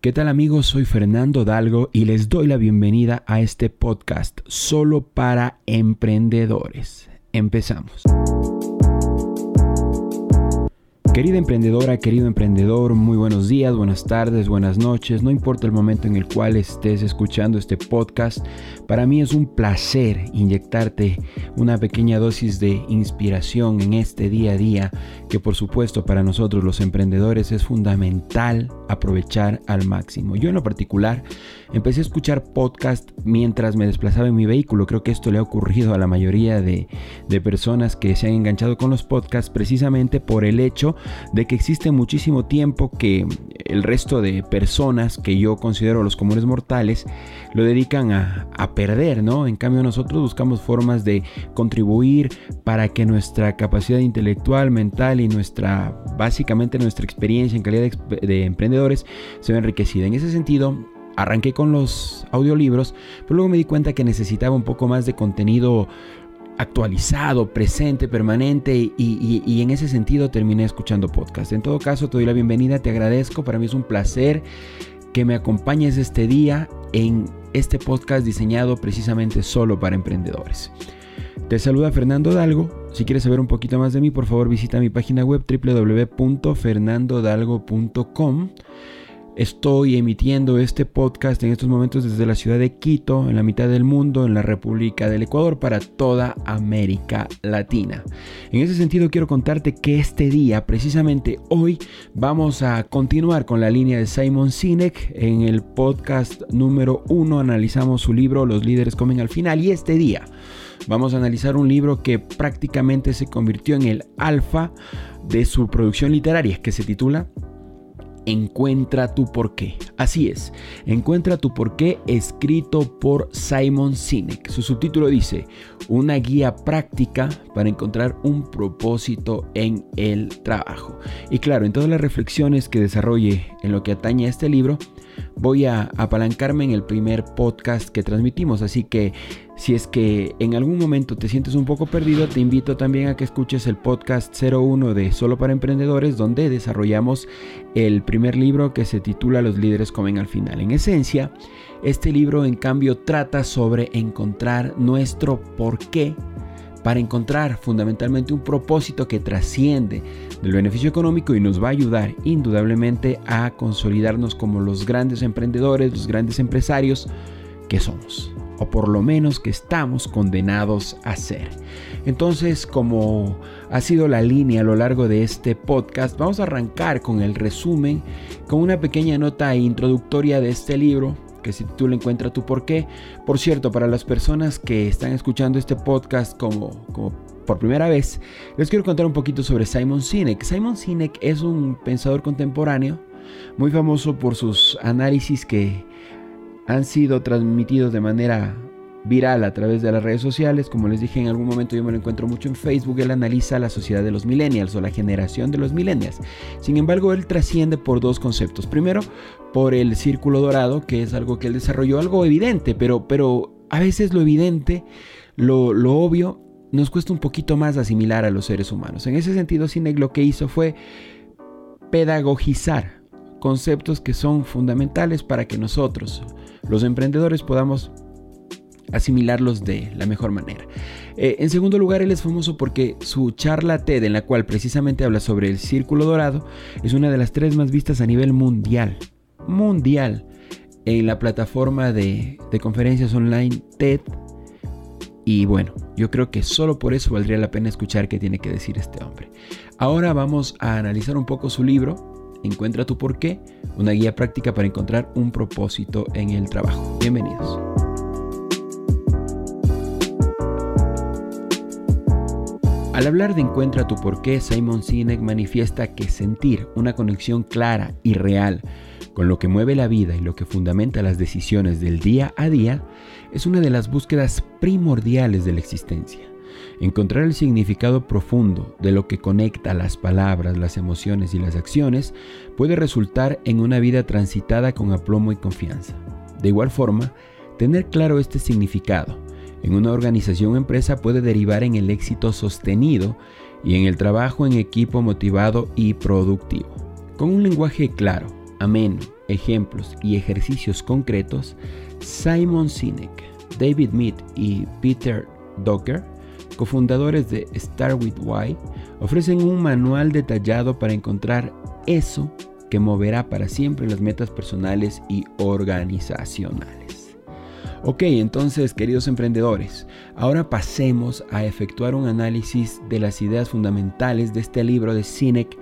¿Qué tal amigos? Soy Fernando Dalgo y les doy la bienvenida a este podcast solo para emprendedores. Empezamos. Querida emprendedora, querido emprendedor, muy buenos días, buenas tardes, buenas noches, no importa el momento en el cual estés escuchando este podcast, para mí es un placer inyectarte una pequeña dosis de inspiración en este día a día que por supuesto para nosotros los emprendedores es fundamental aprovechar al máximo. Yo en lo particular empecé a escuchar podcast mientras me desplazaba en mi vehículo, creo que esto le ha ocurrido a la mayoría de, de personas que se han enganchado con los podcasts precisamente por el hecho de que existe muchísimo tiempo que el resto de personas que yo considero los comunes mortales lo dedican a, perder, ¿no? En cambio nosotros buscamos formas de contribuir para que nuestra capacidad intelectual, mental y nuestra, básicamente nuestra experiencia en calidad de, de emprendedores se vea enriquecida. En ese sentido, arranqué con los audiolibros, pero luego me di cuenta que necesitaba un poco más de contenido actualizado, presente, permanente y, en ese sentido terminé escuchando podcast. En todo caso, te doy la bienvenida, te agradezco, para mí es un placer que me acompañes este día en este podcast diseñado precisamente solo para emprendedores. Te saluda Fernando Dalgo. Si quieres saber un poquito más de mí, por favor visita mi página web www.fernandodalgo.com. Estoy emitiendo este podcast en estos momentos desde la ciudad de Quito, en la mitad del mundo, en la República del Ecuador, para toda América Latina. En ese sentido quiero contarte que este día, precisamente hoy, vamos a continuar con la línea de Simon Sinek. En el podcast número uno analizamos su libro Los líderes comen al final y este día vamos a analizar un libro que prácticamente se convirtió en el alfa de su producción literaria, que se titula Encuentra tu porqué. Así es, Encuentra tu porqué escrito por Simon Sinek. Su subtítulo dice, una guía práctica para encontrar un propósito en el trabajo. Y claro, en todas las reflexiones que desarrolle en lo que atañe a este libro, voy a apalancarme en el primer podcast que transmitimos. Así que si es que en algún momento te sientes un poco perdido, te invito también a que escuches el podcast 01 de Solo para Emprendedores, donde desarrollamos el primer libro que se titula Los líderes comen al final. En esencia, este libro en cambio trata sobre encontrar nuestro porqué para encontrar fundamentalmente un propósito que trasciende del beneficio económico y nos va a ayudar indudablemente a consolidarnos como los grandes emprendedores, los grandes empresarios que somos, o por lo menos que estamos condenados a ser. Entonces, como ha sido la línea a lo largo de este podcast, vamos a arrancar con el resumen, con una pequeña nota introductoria de este libro, que si tú le encuentras tu por qué. Por cierto, para las personas que están escuchando este podcast como por primera vez, les quiero contar un poquito sobre Simon Sinek. Simon Sinek es un pensador contemporáneo muy famoso por sus análisis que han sido transmitidos de manera viral a través de las redes sociales. Como les dije en algún momento, yo me lo encuentro mucho en Facebook. Él analiza la sociedad de los millennials o la generación de los millennials. Sin embargo, él trasciende por dos conceptos. Primero, por el círculo dorado, que es algo que él desarrolló, algo evidente, pero, pero a veces lo evidente, lo, lo obvio, nos cuesta un poquito más asimilar a los seres humanos. En ese sentido, Cineg lo que hizo fue pedagogizar conceptos que son fundamentales para que nosotros, los emprendedores, podamos asimilarlos de la mejor manera. Eh, en segundo lugar, él es famoso porque su charla TED, en la cual precisamente habla sobre el círculo dorado, es una de las tres más vistas a nivel mundial. Mundial. En la plataforma de, de conferencias online TED. Y bueno, yo creo que solo por eso valdría la pena escuchar qué tiene que decir este hombre. Ahora vamos a analizar un poco su libro, Encuentra tu porqué, una guía práctica para encontrar un propósito en el trabajo. Bienvenidos. Al hablar de Encuentra tu porqué, Simon Sinek manifiesta que sentir una conexión clara y real con lo que mueve la vida y lo que fundamenta las decisiones del día a día es una de las búsquedas primordiales de la existencia. Encontrar el significado profundo de lo que conecta las palabras, las emociones y las acciones puede resultar en una vida transitada con aplomo y confianza. De igual forma, tener claro este significado en una organización o empresa puede derivar en el éxito sostenido y en el trabajo en equipo motivado y productivo. Con un lenguaje claro, ameno ejemplos y ejercicios concretos, Simon Sinek, David Mead y Peter Docker, cofundadores de Start with Why, ofrecen un manual detallado para encontrar eso que moverá para siempre las metas personales y organizacionales. Ok, entonces queridos emprendedores, ahora pasemos a efectuar un análisis de las ideas fundamentales de este libro de Sinek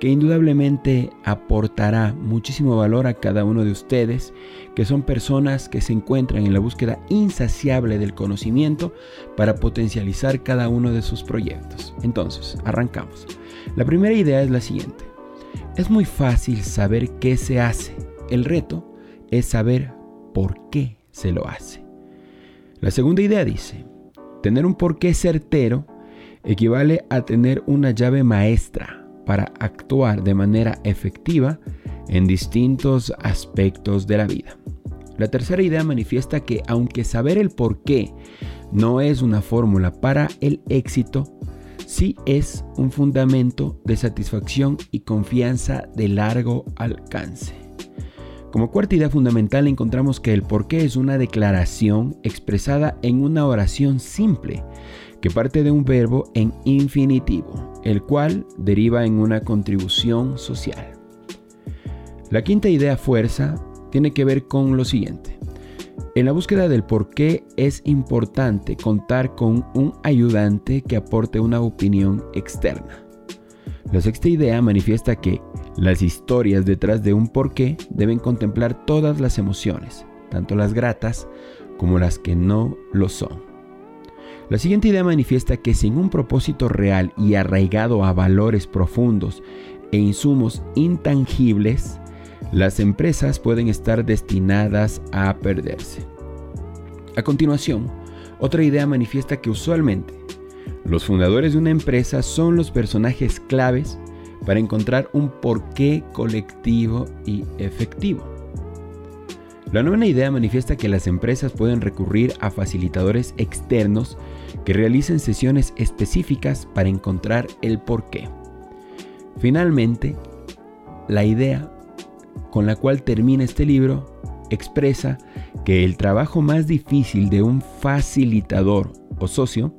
que indudablemente aportará muchísimo valor a cada uno de ustedes, que son personas que se encuentran en la búsqueda insaciable del conocimiento para potencializar cada uno de sus proyectos. Entonces, arrancamos. La primera idea es la siguiente. Es muy fácil saber qué se hace. El reto es saber por qué se lo hace. La segunda idea dice, tener un porqué certero equivale a tener una llave maestra para actuar de manera efectiva en distintos aspectos de la vida. La tercera idea manifiesta que aunque saber el por qué no es una fórmula para el éxito, sí es un fundamento de satisfacción y confianza de largo alcance. Como cuarta idea fundamental encontramos que el porqué es una declaración expresada en una oración simple que parte de un verbo en infinitivo, el cual deriva en una contribución social. La quinta idea fuerza tiene que ver con lo siguiente. En la búsqueda del por qué es importante contar con un ayudante que aporte una opinión externa. La sexta idea manifiesta que las historias detrás de un porqué deben contemplar todas las emociones, tanto las gratas como las que no lo son. La siguiente idea manifiesta que sin un propósito real y arraigado a valores profundos e insumos intangibles, las empresas pueden estar destinadas a perderse. A continuación, otra idea manifiesta que usualmente los fundadores de una empresa son los personajes claves para encontrar un porqué colectivo y efectivo. La nueva idea manifiesta que las empresas pueden recurrir a facilitadores externos que realicen sesiones específicas para encontrar el porqué. Finalmente, la idea con la cual termina este libro expresa que el trabajo más difícil de un facilitador o socio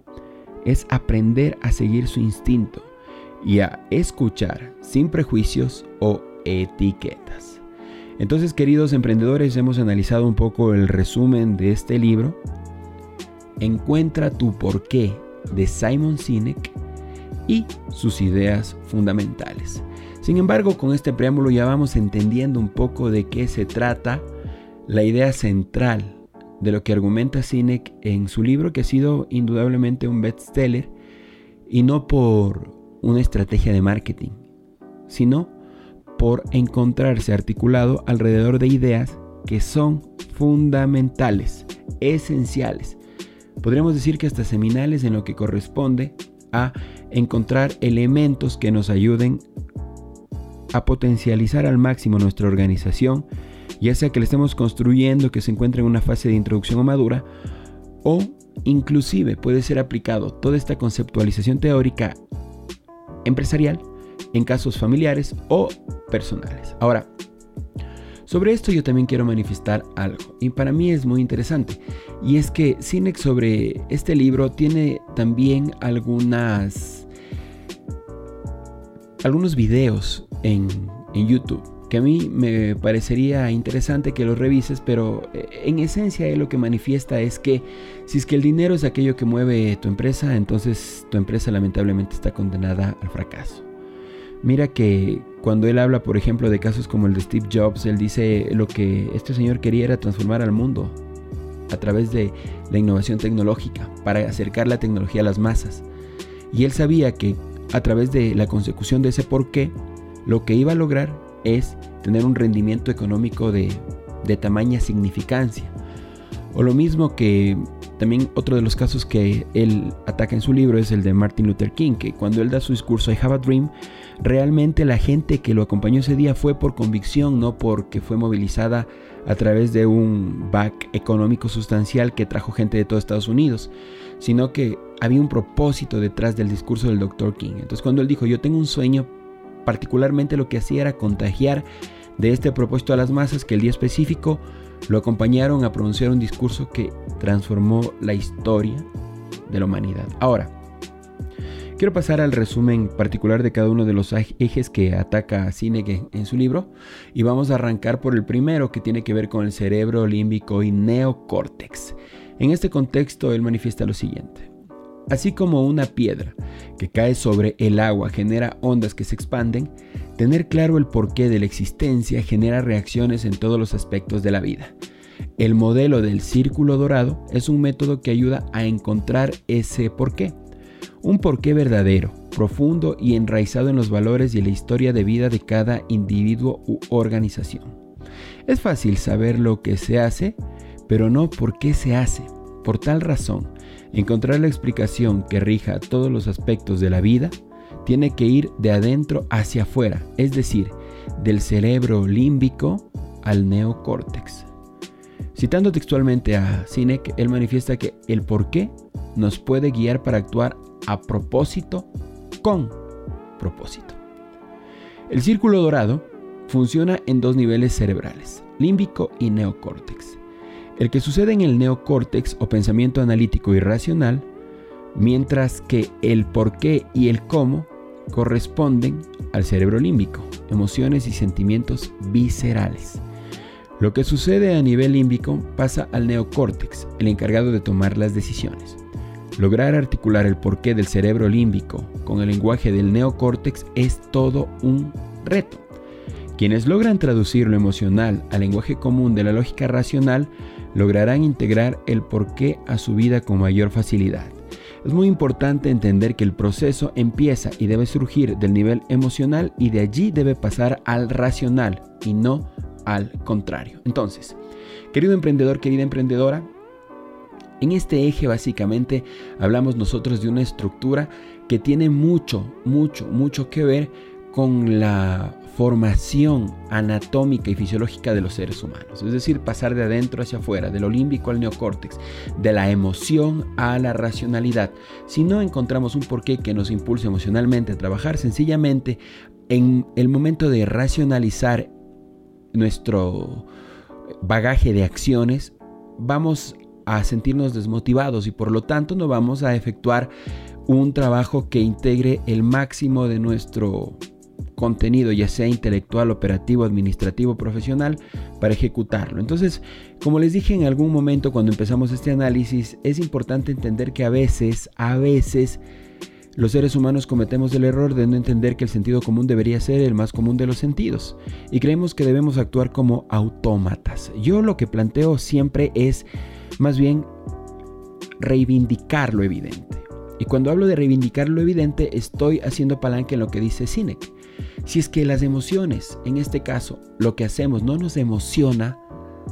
es aprender a seguir su instinto y a escuchar sin prejuicios o etiquetas. Entonces, queridos emprendedores, hemos analizado un poco el resumen de este libro. Encuentra tu porqué de Simon Sinek y sus ideas fundamentales. Sin embargo, con este preámbulo ya vamos entendiendo un poco de qué se trata la idea central de lo que argumenta Sinek en su libro, que ha sido indudablemente un bestseller, y no por una estrategia de marketing, sino por encontrarse articulado alrededor de ideas que son fundamentales, esenciales. Podríamos decir que hasta seminales en lo que corresponde a encontrar elementos que nos ayuden a potencializar al máximo nuestra organización, ya sea que la estemos construyendo, que se encuentre en una fase de introducción o madura, o inclusive puede ser aplicado toda esta conceptualización teórica empresarial en casos familiares o personales. Ahora, sobre esto yo también quiero manifestar algo y para mí es muy interesante y es que Cinex sobre este libro tiene también algunas algunos videos en, en YouTube que a mí me parecería interesante que los revises, pero eh, en esencia lo que manifiesta es que si es que el dinero es aquello que mueve tu empresa, entonces tu empresa lamentablemente está condenada al fracaso. Mira que cuando él habla, por ejemplo, de casos como el de Steve Jobs, él dice lo que este señor quería era transformar al mundo a través de la innovación tecnológica, para acercar la tecnología a las masas. Y él sabía que a través de la consecución de ese porqué, lo que iba a lograr es tener un rendimiento económico de, de tamaña significancia. O lo mismo que también otro de los casos que él ataca en su libro es el de Martin Luther King, que cuando él da su discurso I Have a Dream, realmente la gente que lo acompañó ese día fue por convicción, no porque fue movilizada a través de un back económico sustancial que trajo gente de todo Estados Unidos, sino que había un propósito detrás del discurso del Dr. King. Entonces cuando él dijo, yo tengo un sueño particularmente lo que hacía era contagiar de este propósito a las masas que el día específico lo acompañaron a pronunciar un discurso que transformó la historia de la humanidad. Ahora, quiero pasar al resumen particular de cada uno de los ejes que ataca Sinek en su libro y vamos a arrancar por el primero que tiene que ver con el cerebro límbico y neocórtex. En este contexto él manifiesta lo siguiente. Así como una piedra que cae sobre el agua genera ondas que se expanden, tener claro el porqué de la existencia genera reacciones en todos los aspectos de la vida. El modelo del círculo dorado es un método que ayuda a encontrar ese porqué. Un porqué verdadero, profundo y enraizado en los valores y la historia de vida de cada individuo u organización. Es fácil saber lo que se hace, pero no por qué se hace. Por tal razón, Encontrar la explicación que rija todos los aspectos de la vida tiene que ir de adentro hacia afuera, es decir, del cerebro límbico al neocórtex. Citando textualmente a Sinek, él manifiesta que el por qué nos puede guiar para actuar a propósito con propósito. El círculo dorado funciona en dos niveles cerebrales, límbico y neocórtex el que sucede en el neocórtex o pensamiento analítico y racional, mientras que el por qué y el cómo corresponden al cerebro límbico, emociones y sentimientos viscerales. Lo que sucede a nivel límbico pasa al neocórtex, el encargado de tomar las decisiones. Lograr articular el porqué del cerebro límbico con el lenguaje del neocórtex es todo un reto. Quienes logran traducir lo emocional al lenguaje común de la lógica racional lograrán integrar el porqué a su vida con mayor facilidad. Es muy importante entender que el proceso empieza y debe surgir del nivel emocional y de allí debe pasar al racional y no al contrario. Entonces, querido emprendedor, querida emprendedora, en este eje básicamente hablamos nosotros de una estructura que tiene mucho, mucho, mucho que ver con la formación anatómica y fisiológica de los seres humanos. Es decir, pasar de adentro hacia afuera, del olímbico al neocórtex, de la emoción a la racionalidad. Si no encontramos un porqué que nos impulse emocionalmente a trabajar, sencillamente en el momento de racionalizar nuestro bagaje de acciones, vamos a sentirnos desmotivados y por lo tanto no vamos a efectuar un trabajo que integre el máximo de nuestro contenido, ya sea intelectual, operativo, administrativo, profesional, para ejecutarlo. Entonces, como les dije en algún momento cuando empezamos este análisis, es importante entender que a veces, a veces, los seres humanos cometemos el error de no entender que el sentido común debería ser el más común de los sentidos y creemos que debemos actuar como autómatas. Yo lo que planteo siempre es más bien reivindicar lo evidente. Y cuando hablo de reivindicar lo evidente, estoy haciendo palanque en lo que dice Sinek. Si es que las emociones, en este caso, lo que hacemos no nos emociona,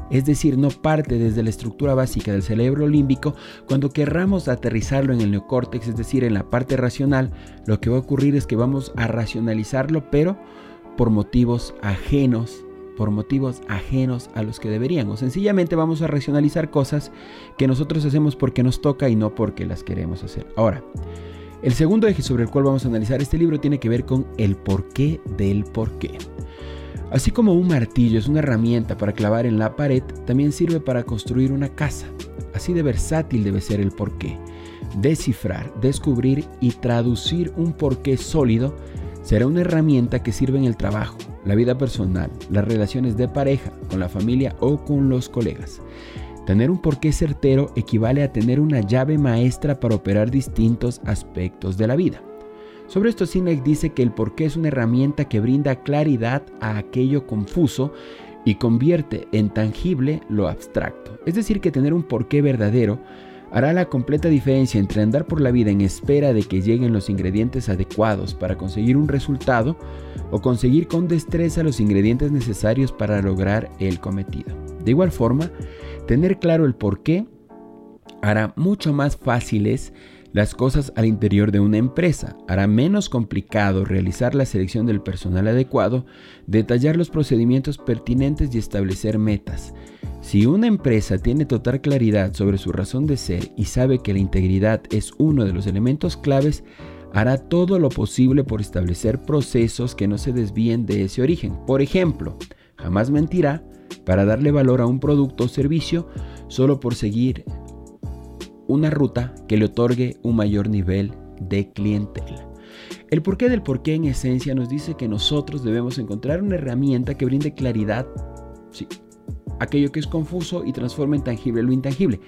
es decir, no parte desde la estructura básica del cerebro límbico, cuando querramos aterrizarlo en el neocórtex, es decir, en la parte racional, lo que va a ocurrir es que vamos a racionalizarlo, pero por motivos ajenos, por motivos ajenos a los que deberíamos. Sencillamente vamos a racionalizar cosas que nosotros hacemos porque nos toca y no porque las queremos hacer. Ahora, el segundo eje sobre el cual vamos a analizar este libro tiene que ver con el porqué del porqué. Así como un martillo es una herramienta para clavar en la pared, también sirve para construir una casa. Así de versátil debe ser el porqué. Descifrar, descubrir y traducir un porqué sólido será una herramienta que sirve en el trabajo, la vida personal, las relaciones de pareja, con la familia o con los colegas. Tener un porqué certero equivale a tener una llave maestra para operar distintos aspectos de la vida. Sobre esto Sinek dice que el porqué es una herramienta que brinda claridad a aquello confuso y convierte en tangible lo abstracto. Es decir, que tener un porqué verdadero hará la completa diferencia entre andar por la vida en espera de que lleguen los ingredientes adecuados para conseguir un resultado o conseguir con destreza los ingredientes necesarios para lograr el cometido. De igual forma, Tener claro el por qué hará mucho más fáciles las cosas al interior de una empresa, hará menos complicado realizar la selección del personal adecuado, detallar los procedimientos pertinentes y establecer metas. Si una empresa tiene total claridad sobre su razón de ser y sabe que la integridad es uno de los elementos claves, hará todo lo posible por establecer procesos que no se desvíen de ese origen. Por ejemplo, Jamás mentirá para darle valor a un producto o servicio solo por seguir una ruta que le otorgue un mayor nivel de clientela. El porqué del porqué en esencia nos dice que nosotros debemos encontrar una herramienta que brinde claridad, sí, aquello que es confuso y transforma en tangible lo intangible.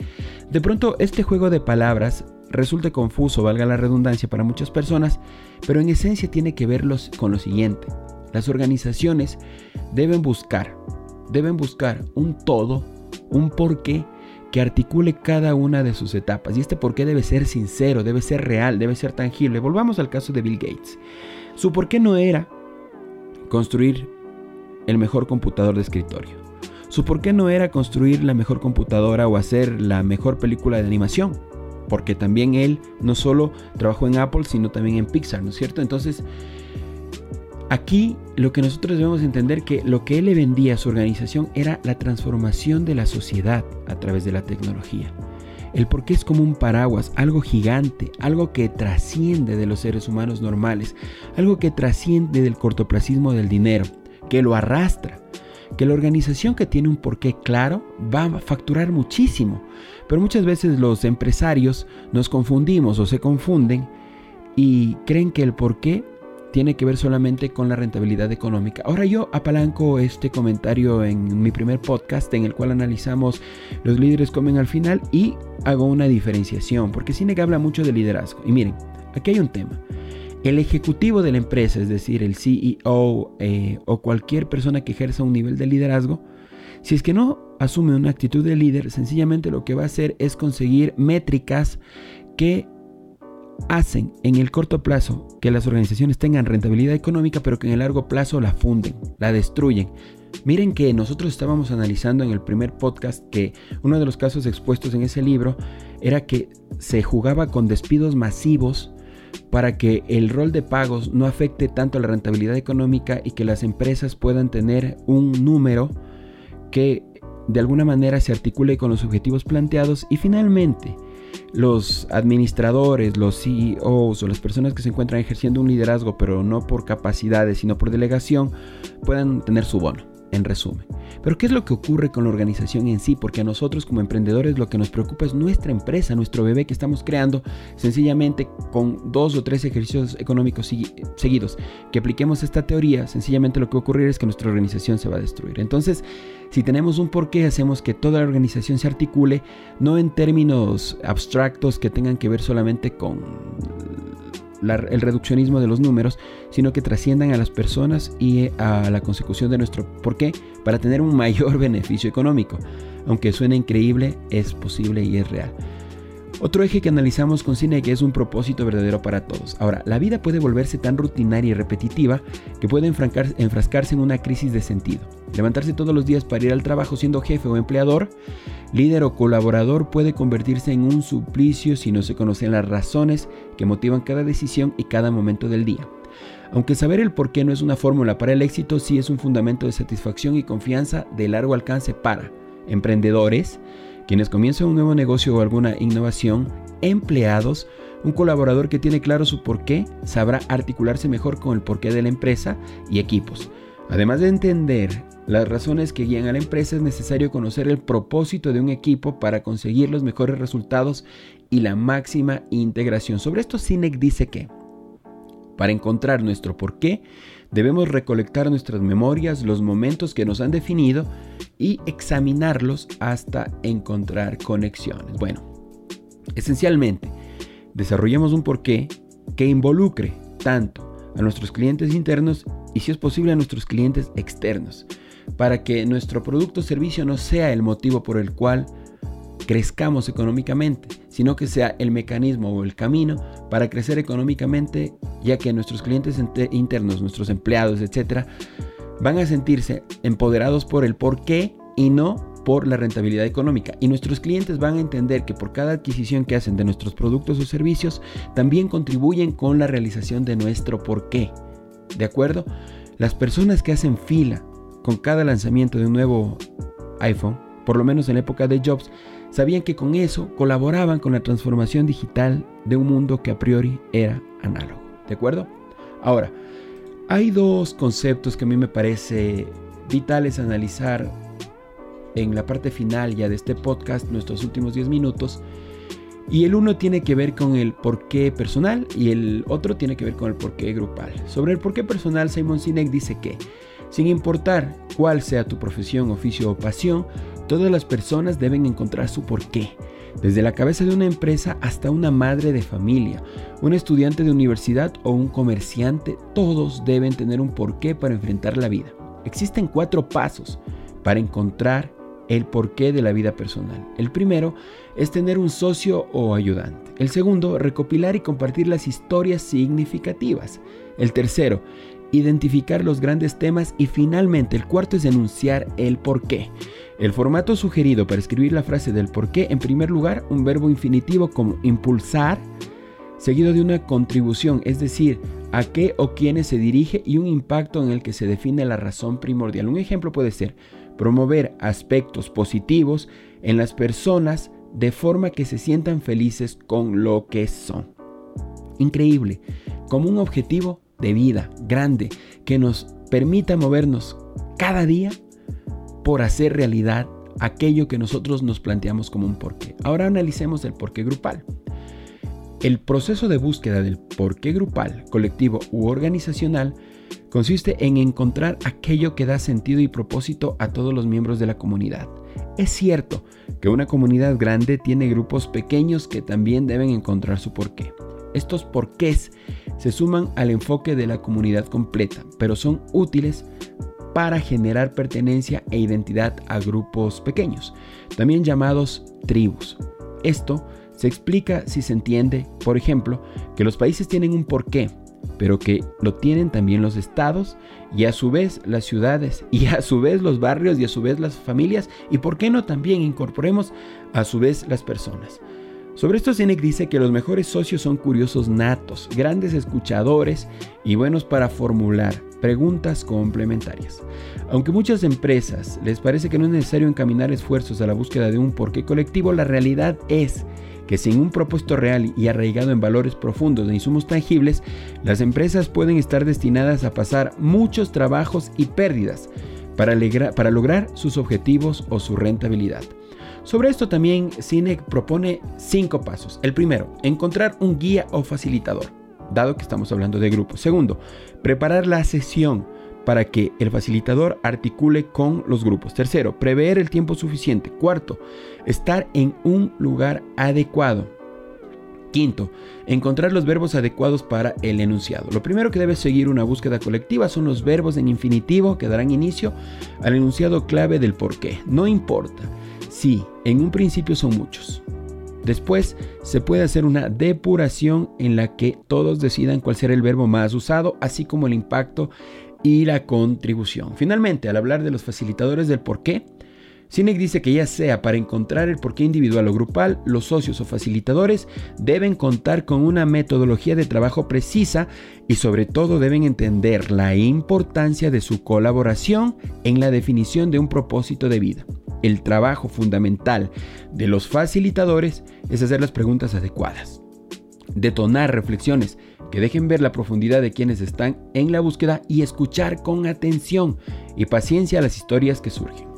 De pronto este juego de palabras resulte confuso, valga la redundancia para muchas personas, pero en esencia tiene que ver con lo siguiente. Las organizaciones deben buscar, deben buscar un todo, un porqué que articule cada una de sus etapas. Y este porqué debe ser sincero, debe ser real, debe ser tangible. Volvamos al caso de Bill Gates. Su porqué no era construir el mejor computador de escritorio. Su porqué no era construir la mejor computadora o hacer la mejor película de animación. Porque también él no solo trabajó en Apple, sino también en Pixar, ¿no es cierto? Entonces, Aquí lo que nosotros debemos entender que lo que él le vendía a su organización era la transformación de la sociedad a través de la tecnología. El porqué es como un paraguas, algo gigante, algo que trasciende de los seres humanos normales, algo que trasciende del cortoplacismo del dinero, que lo arrastra, que la organización que tiene un porqué claro va a facturar muchísimo, pero muchas veces los empresarios nos confundimos o se confunden y creen que el porqué tiene que ver solamente con la rentabilidad económica. Ahora yo apalanco este comentario en mi primer podcast en el cual analizamos los líderes comen al final y hago una diferenciación, porque Cine habla mucho de liderazgo. Y miren, aquí hay un tema. El ejecutivo de la empresa, es decir, el CEO eh, o cualquier persona que ejerza un nivel de liderazgo, si es que no asume una actitud de líder, sencillamente lo que va a hacer es conseguir métricas que hacen en el corto plazo que las organizaciones tengan rentabilidad económica, pero que en el largo plazo la funden, la destruyen. Miren que nosotros estábamos analizando en el primer podcast que uno de los casos expuestos en ese libro era que se jugaba con despidos masivos para que el rol de pagos no afecte tanto a la rentabilidad económica y que las empresas puedan tener un número que de alguna manera se articule con los objetivos planteados y finalmente los administradores, los CEOs o las personas que se encuentran ejerciendo un liderazgo, pero no por capacidades, sino por delegación, puedan tener su bono, en resumen. Pero ¿qué es lo que ocurre con la organización en sí? Porque a nosotros como emprendedores lo que nos preocupa es nuestra empresa, nuestro bebé que estamos creando, sencillamente con dos o tres ejercicios económicos seguidos. Que apliquemos esta teoría, sencillamente lo que va a ocurrir es que nuestra organización se va a destruir. Entonces, si tenemos un porqué, hacemos que toda la organización se articule, no en términos abstractos que tengan que ver solamente con el reduccionismo de los números, sino que trasciendan a las personas y a la consecución de nuestro porqué para tener un mayor beneficio económico. Aunque suene increíble, es posible y es real. Otro eje que analizamos con Cine que es un propósito verdadero para todos. Ahora, la vida puede volverse tan rutinaria y repetitiva que puede enfrascarse en una crisis de sentido. Levantarse todos los días para ir al trabajo siendo jefe o empleador, líder o colaborador puede convertirse en un suplicio si no se conocen las razones que motivan cada decisión y cada momento del día. Aunque saber el por qué no es una fórmula para el éxito, sí es un fundamento de satisfacción y confianza de largo alcance para emprendedores, quienes comienzan un nuevo negocio o alguna innovación, empleados, un colaborador que tiene claro su porqué sabrá articularse mejor con el porqué de la empresa y equipos. Además de entender las razones que guían a la empresa, es necesario conocer el propósito de un equipo para conseguir los mejores resultados y la máxima integración. Sobre esto, Cinec dice que para encontrar nuestro porqué, debemos recolectar nuestras memorias, los momentos que nos han definido y examinarlos hasta encontrar conexiones. Bueno, esencialmente, desarrollemos un porqué que involucre tanto a nuestros clientes internos y si es posible a nuestros clientes externos, para que nuestro producto o servicio no sea el motivo por el cual crezcamos económicamente, sino que sea el mecanismo o el camino para crecer económicamente, ya que nuestros clientes internos, nuestros empleados, etcétera, van a sentirse empoderados por el por qué y no por la rentabilidad económica. Y nuestros clientes van a entender que por cada adquisición que hacen de nuestros productos o servicios, también contribuyen con la realización de nuestro por qué. ¿De acuerdo? Las personas que hacen fila con cada lanzamiento de un nuevo iPhone, por lo menos en época de Jobs, sabían que con eso colaboraban con la transformación digital de un mundo que a priori era análogo. ¿De acuerdo? Ahora, hay dos conceptos que a mí me parece vitales analizar en la parte final ya de este podcast, nuestros últimos 10 minutos. Y el uno tiene que ver con el porqué personal y el otro tiene que ver con el porqué grupal. Sobre el porqué personal, Simon Sinek dice que, sin importar cuál sea tu profesión, oficio o pasión, todas las personas deben encontrar su porqué. Desde la cabeza de una empresa hasta una madre de familia, un estudiante de universidad o un comerciante, todos deben tener un porqué para enfrentar la vida. Existen cuatro pasos para encontrar el porqué de la vida personal. El primero es tener un socio o ayudante. El segundo, recopilar y compartir las historias significativas. El tercero, identificar los grandes temas y finalmente el cuarto es enunciar el porqué. El formato sugerido para escribir la frase del porqué, en primer lugar, un verbo infinitivo como impulsar, seguido de una contribución, es decir, a qué o quiénes se dirige y un impacto en el que se define la razón primordial. Un ejemplo puede ser promover aspectos positivos en las personas de forma que se sientan felices con lo que son. Increíble, como un objetivo de vida grande que nos permita movernos cada día por hacer realidad aquello que nosotros nos planteamos como un porqué. Ahora analicemos el porqué grupal. El proceso de búsqueda del porqué grupal, colectivo u organizacional consiste en encontrar aquello que da sentido y propósito a todos los miembros de la comunidad. Es cierto que una comunidad grande tiene grupos pequeños que también deben encontrar su porqué. Estos porqués se suman al enfoque de la comunidad completa, pero son útiles para generar pertenencia e identidad a grupos pequeños, también llamados tribus. Esto se explica si se entiende, por ejemplo, que los países tienen un porqué, pero que lo tienen también los estados y a su vez las ciudades y a su vez los barrios y a su vez las familias y por qué no también incorporemos a su vez las personas. Sobre esto Sinek dice que los mejores socios son curiosos natos, grandes escuchadores y buenos para formular preguntas complementarias. Aunque muchas empresas les parece que no es necesario encaminar esfuerzos a la búsqueda de un porqué colectivo, la realidad es que sin un propósito real y arraigado en valores profundos de insumos tangibles, las empresas pueden estar destinadas a pasar muchos trabajos y pérdidas para, para lograr sus objetivos o su rentabilidad. Sobre esto también Cinec propone cinco pasos. El primero, encontrar un guía o facilitador, dado que estamos hablando de grupos. Segundo, preparar la sesión para que el facilitador articule con los grupos. Tercero, prever el tiempo suficiente. Cuarto, estar en un lugar adecuado. Quinto, encontrar los verbos adecuados para el enunciado. Lo primero que debe seguir una búsqueda colectiva son los verbos en infinitivo que darán inicio al enunciado clave del por qué. No importa Sí, en un principio son muchos. Después se puede hacer una depuración en la que todos decidan cuál será el verbo más usado, así como el impacto y la contribución. Finalmente, al hablar de los facilitadores del por qué, Sinek dice que ya sea para encontrar el porqué individual o grupal, los socios o facilitadores deben contar con una metodología de trabajo precisa y sobre todo deben entender la importancia de su colaboración en la definición de un propósito de vida. El trabajo fundamental de los facilitadores es hacer las preguntas adecuadas, detonar reflexiones que dejen ver la profundidad de quienes están en la búsqueda y escuchar con atención y paciencia las historias que surgen.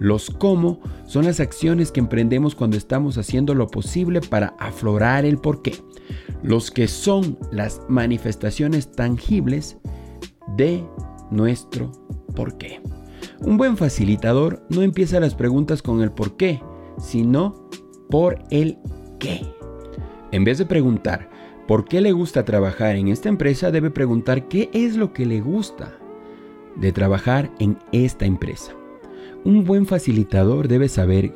Los cómo son las acciones que emprendemos cuando estamos haciendo lo posible para aflorar el porqué. Los que son las manifestaciones tangibles de nuestro porqué. Un buen facilitador no empieza las preguntas con el por qué, sino por el qué. En vez de preguntar por qué le gusta trabajar en esta empresa, debe preguntar qué es lo que le gusta de trabajar en esta empresa. Un buen facilitador debe saber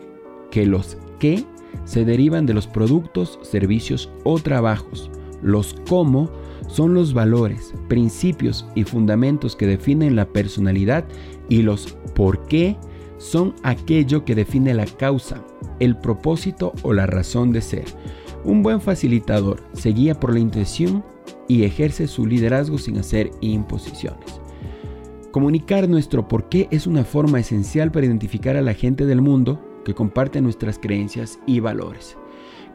que los qué se derivan de los productos, servicios o trabajos. Los cómo son los valores, principios y fundamentos que definen la personalidad y los por qué son aquello que define la causa, el propósito o la razón de ser. Un buen facilitador se guía por la intención y ejerce su liderazgo sin hacer imposiciones. Comunicar nuestro por qué es una forma esencial para identificar a la gente del mundo que comparte nuestras creencias y valores.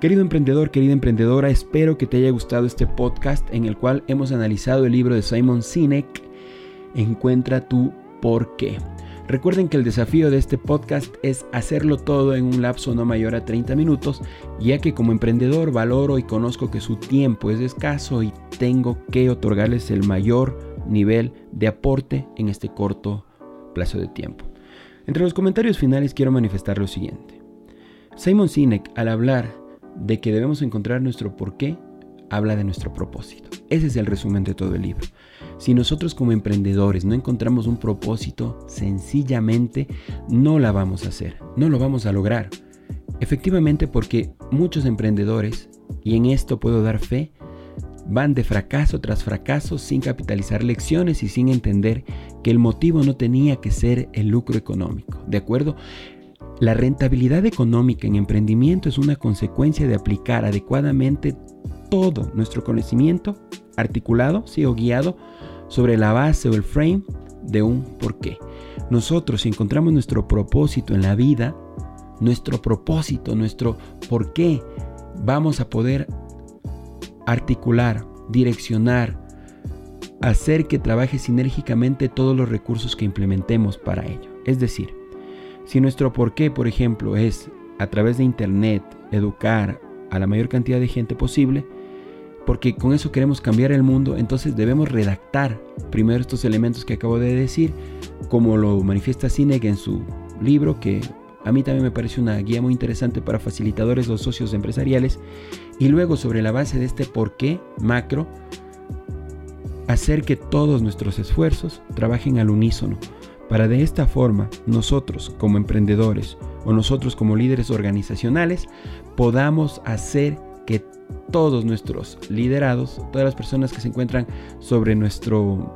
Querido emprendedor, querida emprendedora, espero que te haya gustado este podcast en el cual hemos analizado el libro de Simon Sinek, Encuentra tu por qué. Recuerden que el desafío de este podcast es hacerlo todo en un lapso no mayor a 30 minutos, ya que como emprendedor valoro y conozco que su tiempo es escaso y tengo que otorgarles el mayor nivel de aporte en este corto plazo de tiempo. Entre los comentarios finales quiero manifestar lo siguiente. Simon Sinek, al hablar de que debemos encontrar nuestro porqué, habla de nuestro propósito. Ese es el resumen de todo el libro. Si nosotros como emprendedores no encontramos un propósito, sencillamente no la vamos a hacer, no lo vamos a lograr. Efectivamente porque muchos emprendedores, y en esto puedo dar fe, van de fracaso tras fracaso sin capitalizar lecciones y sin entender que el motivo no tenía que ser el lucro económico. ¿De acuerdo? La rentabilidad económica en emprendimiento es una consecuencia de aplicar adecuadamente todo nuestro conocimiento articulado, sí, o guiado sobre la base o el frame de un porqué. Nosotros, si encontramos nuestro propósito en la vida, nuestro propósito, nuestro porqué, vamos a poder articular, direccionar, hacer que trabaje sinérgicamente todos los recursos que implementemos para ello. Es decir, si nuestro porqué, por ejemplo, es a través de Internet educar a la mayor cantidad de gente posible, porque con eso queremos cambiar el mundo, entonces debemos redactar primero estos elementos que acabo de decir, como lo manifiesta Sinek en su libro, que a mí también me parece una guía muy interesante para facilitadores o socios empresariales. Y luego sobre la base de este por qué macro, hacer que todos nuestros esfuerzos trabajen al unísono, para de esta forma nosotros como emprendedores o nosotros como líderes organizacionales podamos hacer que todos nuestros liderados, todas las personas que se encuentran sobre, nuestro,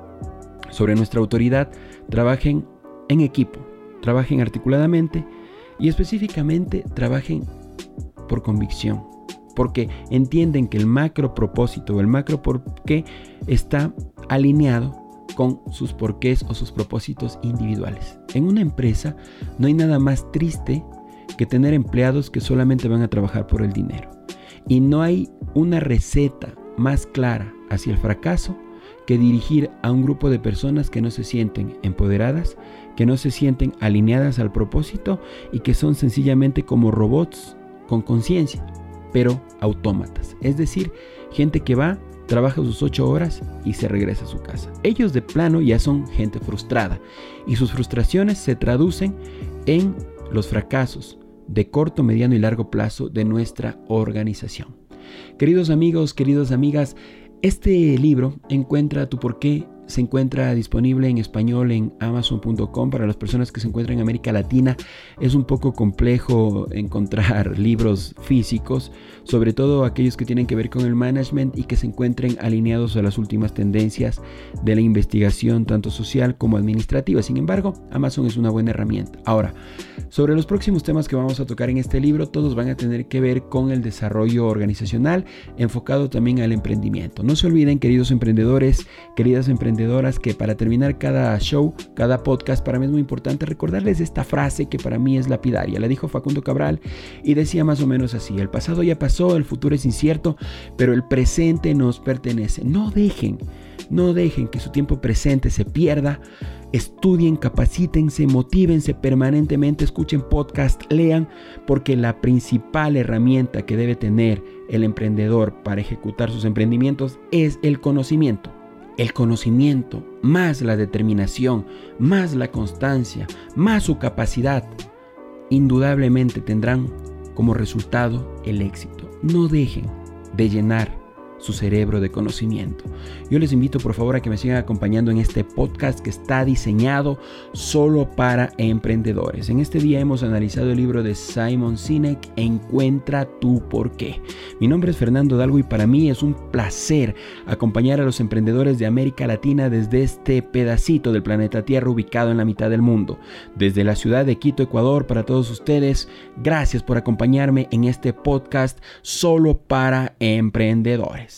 sobre nuestra autoridad, trabajen en equipo, trabajen articuladamente y específicamente trabajen por convicción, porque entienden que el macro propósito o el macro porqué está alineado con sus porqués o sus propósitos individuales. En una empresa no hay nada más triste que tener empleados que solamente van a trabajar por el dinero. Y no hay una receta más clara hacia el fracaso que dirigir a un grupo de personas que no se sienten empoderadas, que no se sienten alineadas al propósito y que son sencillamente como robots con conciencia, pero autómatas. Es decir, gente que va, trabaja sus ocho horas y se regresa a su casa. Ellos de plano ya son gente frustrada y sus frustraciones se traducen en los fracasos de corto, mediano y largo plazo de nuestra organización. Queridos amigos, queridas amigas, este libro encuentra tu porqué se encuentra disponible en español en amazon.com para las personas que se encuentran en América Latina. Es un poco complejo encontrar libros físicos, sobre todo aquellos que tienen que ver con el management y que se encuentren alineados a las últimas tendencias de la investigación tanto social como administrativa. Sin embargo, Amazon es una buena herramienta. Ahora, sobre los próximos temas que vamos a tocar en este libro, todos van a tener que ver con el desarrollo organizacional enfocado también al emprendimiento. No se olviden, queridos emprendedores, queridas emprendedoras, que para terminar cada show, cada podcast, para mí es muy importante recordarles esta frase que para mí es lapidaria. La dijo Facundo Cabral y decía más o menos así, el pasado ya pasó, el futuro es incierto, pero el presente nos pertenece. No dejen, no dejen que su tiempo presente se pierda. Estudien, capacítense, motívense permanentemente, escuchen podcast, lean, porque la principal herramienta que debe tener el emprendedor para ejecutar sus emprendimientos es el conocimiento el conocimiento, más la determinación, más la constancia, más su capacidad, indudablemente tendrán como resultado el éxito. No dejen de llenar su cerebro de conocimiento. Yo les invito por favor a que me sigan acompañando en este podcast que está diseñado solo para emprendedores. En este día hemos analizado el libro de Simon Sinek, Encuentra tu porqué. Mi nombre es Fernando Dalgo y para mí es un placer acompañar a los emprendedores de América Latina desde este pedacito del planeta Tierra ubicado en la mitad del mundo. Desde la ciudad de Quito, Ecuador, para todos ustedes, gracias por acompañarme en este podcast solo para emprendedores.